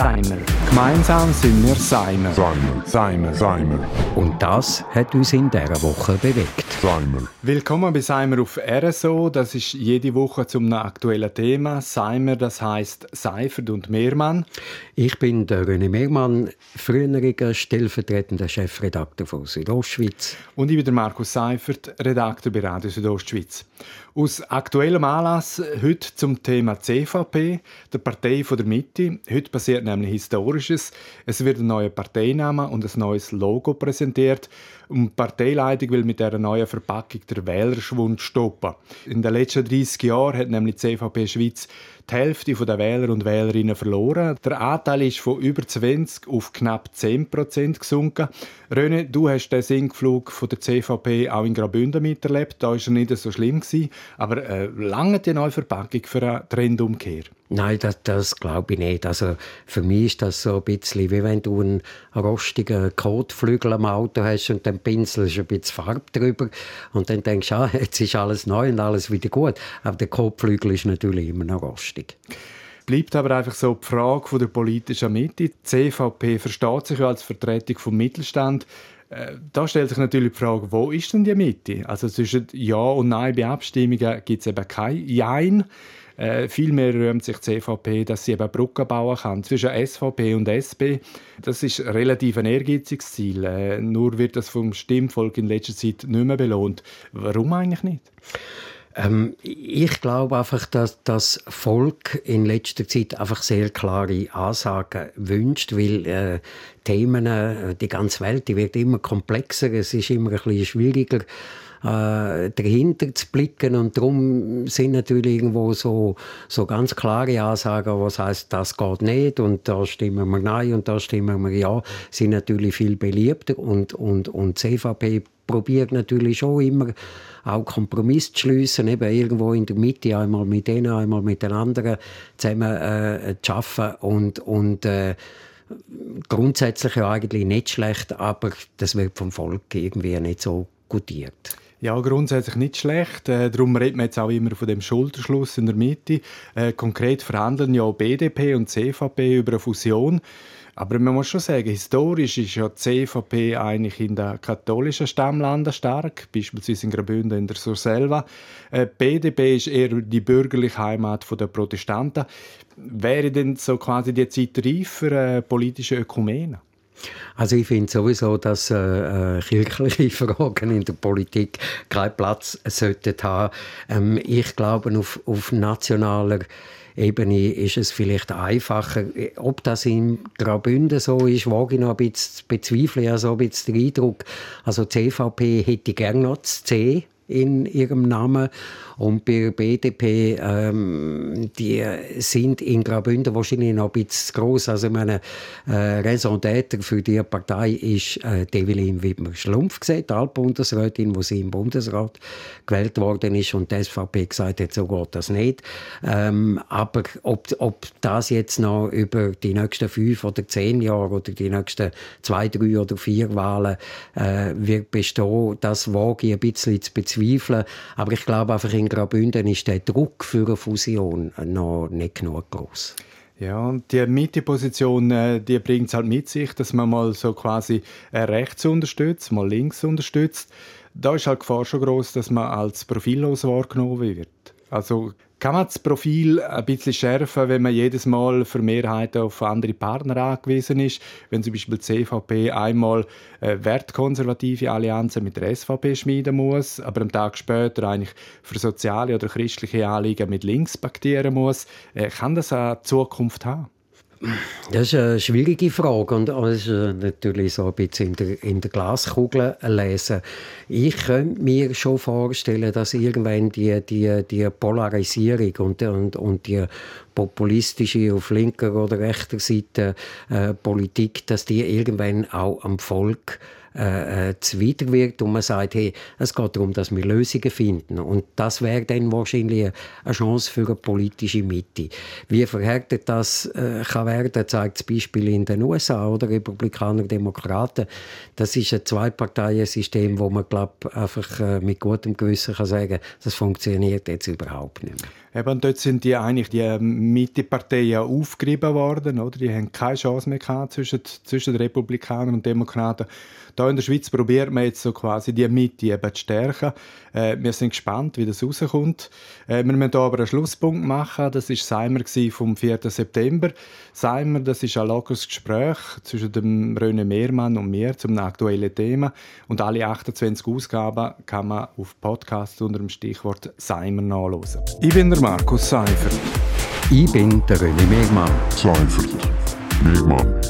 Seimer. Gemeinsam sind wir Seimer. Seimer. Seimer. Seimer. Und das hat uns in dieser Woche bewegt. Seimer. Willkommen bei Seimer auf RSO. Das ist jede Woche zum aktuellen Thema. Seimer, das heißt Seifert und Mehrmann. Ich bin der René Mehrmann, früheriger stellvertretender Chefredakteur von Südostschweiz. Und ich bin der Markus Seifert, Redakteur bei Radio Südostschweiz. Aus aktuellem Anlass heute zum Thema CVP, der Partei von der Mitte. Heute passiert nämlich Historisches. Es wird ein neuer Parteiname und ein neues Logo präsentiert. Und die Parteileitung will mit dieser neuen Verpackung der Wählerschwund stoppen. In den letzten 30 Jahren hat nämlich die CVP Schweiz die Hälfte der Wähler und Wählerinnen verloren. Der Anteil ist von über 20 auf knapp 10 Prozent gesunken. René, du hast den Sinkflug von der CVP auch in Graubünden miterlebt. Da war er nicht so schlimm. Gewesen. Aber äh, lange die neue Verpackung für eine Trendumkehr? Nein, das, das glaube ich nicht. Also für mich ist das so ein bisschen, wie wenn du einen rostigen Kotflügel am Auto hast und dann pinselst ein bisschen Farbe drüber und dann denkst du, ah, jetzt ist alles neu und alles wieder gut. Aber der Kotflügel ist natürlich immer noch rostig bleibt aber einfach so die Frage der politischen Mitte. Die CVP versteht sich ja als Vertretung vom Mittelstand. Äh, da stellt sich natürlich die Frage, wo ist denn die Mitte? Also zwischen Ja und Nein bei Abstimmungen gibt es eben kein Jein. Äh, vielmehr rühmt sich die CVP, dass sie eben Brücken bauen kann zwischen SVP und SP. Das ist relativ ein ehrgeiziges Ziel. Äh, nur wird das vom Stimmvolk in letzter Zeit nicht mehr belohnt. Warum eigentlich nicht? Ähm, ich glaube einfach, dass das Volk in letzter Zeit einfach sehr klare Ansagen wünscht, weil äh, Themen, äh, die ganze Welt, die wird immer komplexer, es ist immer ein bisschen schwieriger äh, dahinter zu blicken. Und darum sind natürlich irgendwo so, so ganz klare Ansagen, was heißt, das geht nicht und da stimmen wir nein und da stimmen wir ja, sind natürlich viel beliebter. Und, und, und CVP probiert natürlich schon immer auch Kompromiss zu schliessen, eben irgendwo in der Mitte, einmal mit denen, einmal mit den anderen zusammen äh, zu arbeiten und, und äh, grundsätzlich ja eigentlich nicht schlecht, aber das wird vom Volk irgendwie nicht so gutiert. Ja, grundsätzlich nicht schlecht. Äh, darum redet man jetzt auch immer von dem Schulterschluss in der Mitte. Äh, konkret verhandeln ja BDP und CVP über eine Fusion. Aber man muss schon sagen, historisch ist ja die CVP eigentlich in den katholischen Stammlanden stark, beispielsweise in Graubünden in der Surselva. Äh, BDP ist eher die bürgerliche Heimat der Protestanten. Wäre denn so quasi die Zeit reif für äh, politische Ökumene? Also ich finde sowieso, dass äh, äh, kirchliche Fragen in der Politik keinen Platz sollten haben. Ähm, ich glaube, auf, auf nationaler Ebene ist es vielleicht einfacher. Ob das in Graubünden so ist, wage ich noch ein bisschen bezweifeln. Ich habe so ein bisschen den Eindruck, also CVP hätte gerne noch das C in ihrem Namen. Und bei BDP, ähm, die sind in Graubünden wahrscheinlich noch ein bisschen gross. Also, meine, äh, Raison d'être für die Partei ist äh, Develin Wittmer-Schlumpf gesehen, die Altbundesrätin, wo sie im Bundesrat gewählt worden ist. Und die SVP gesagt hat, so geht das nicht. Ähm, aber ob, ob das jetzt noch über die nächsten fünf oder zehn Jahre oder die nächsten zwei, drei oder vier Wahlen äh, wird bestehen, das wage ich ein bisschen zu bezweifeln. Aber ich glaube einfach, in Graubünden ist der Druck für eine Fusion noch nicht genug groß. Ja, und die Mitteposition, äh, die bringt es halt mit sich, dass man mal so quasi äh, rechts unterstützt, mal links unterstützt. Da ist halt die Gefahr schon groß, dass man als profillos wahrgenommen wird. Also kann man das Profil ein bisschen schärfen, wenn man jedes Mal für Mehrheiten auf andere Partner angewiesen ist? Wenn zum Beispiel die CVP einmal äh, wertkonservative Allianzen mit der SVP schmieden muss, aber am Tag später eigentlich für soziale oder christliche Anliegen mit links paktieren muss, äh, kann das eine Zukunft haben? Das ist eine schwierige Frage und das ist äh, natürlich so ein bisschen in der, in der Glaskugel lesen. Ich könnte mir schon vorstellen, dass irgendwann die, die, die Polarisierung und, und, und die populistische auf linker oder rechter Seite äh, Politik, dass die irgendwann auch am Volk äh, äh zuwider wird und man sagt, hey, es geht darum, dass wir Lösungen finden. Und das wäre dann wahrscheinlich eine Chance für eine politische Mitte. Wie verhärtet das äh, kann werden, zeigt das Beispiel in den USA oder Republikaner, Demokraten. Das ist ein Zwei-Parteien-System, wo man glaub, einfach äh, mit gutem Gewissen kann sagen, das funktioniert jetzt überhaupt nicht mehr. Eben, dort sind die eigentlich die Mitteparteien aufgerieben worden, oder? Die haben keine Chance mehr gehabt zwischen, zwischen Republikanern und Demokraten. Da in der Schweiz probiert man jetzt so quasi die Mitte eben zu stärken. Äh, wir sind gespannt, wie das rauskommt. Äh, wir müssen hier aber einen Schlusspunkt machen. Das war Seimer vom 4. September. Seimer, das ist ein lockeres Gespräch zwischen dem René Mehrmann und mir zum aktuellen Thema. Und alle 28 Ausgaben kann man auf Podcast unter dem Stichwort Seimer nachlesen. Ich bin der Markus Seifert. Ich bin der René Mehrmann. Seifert. Mehrmann.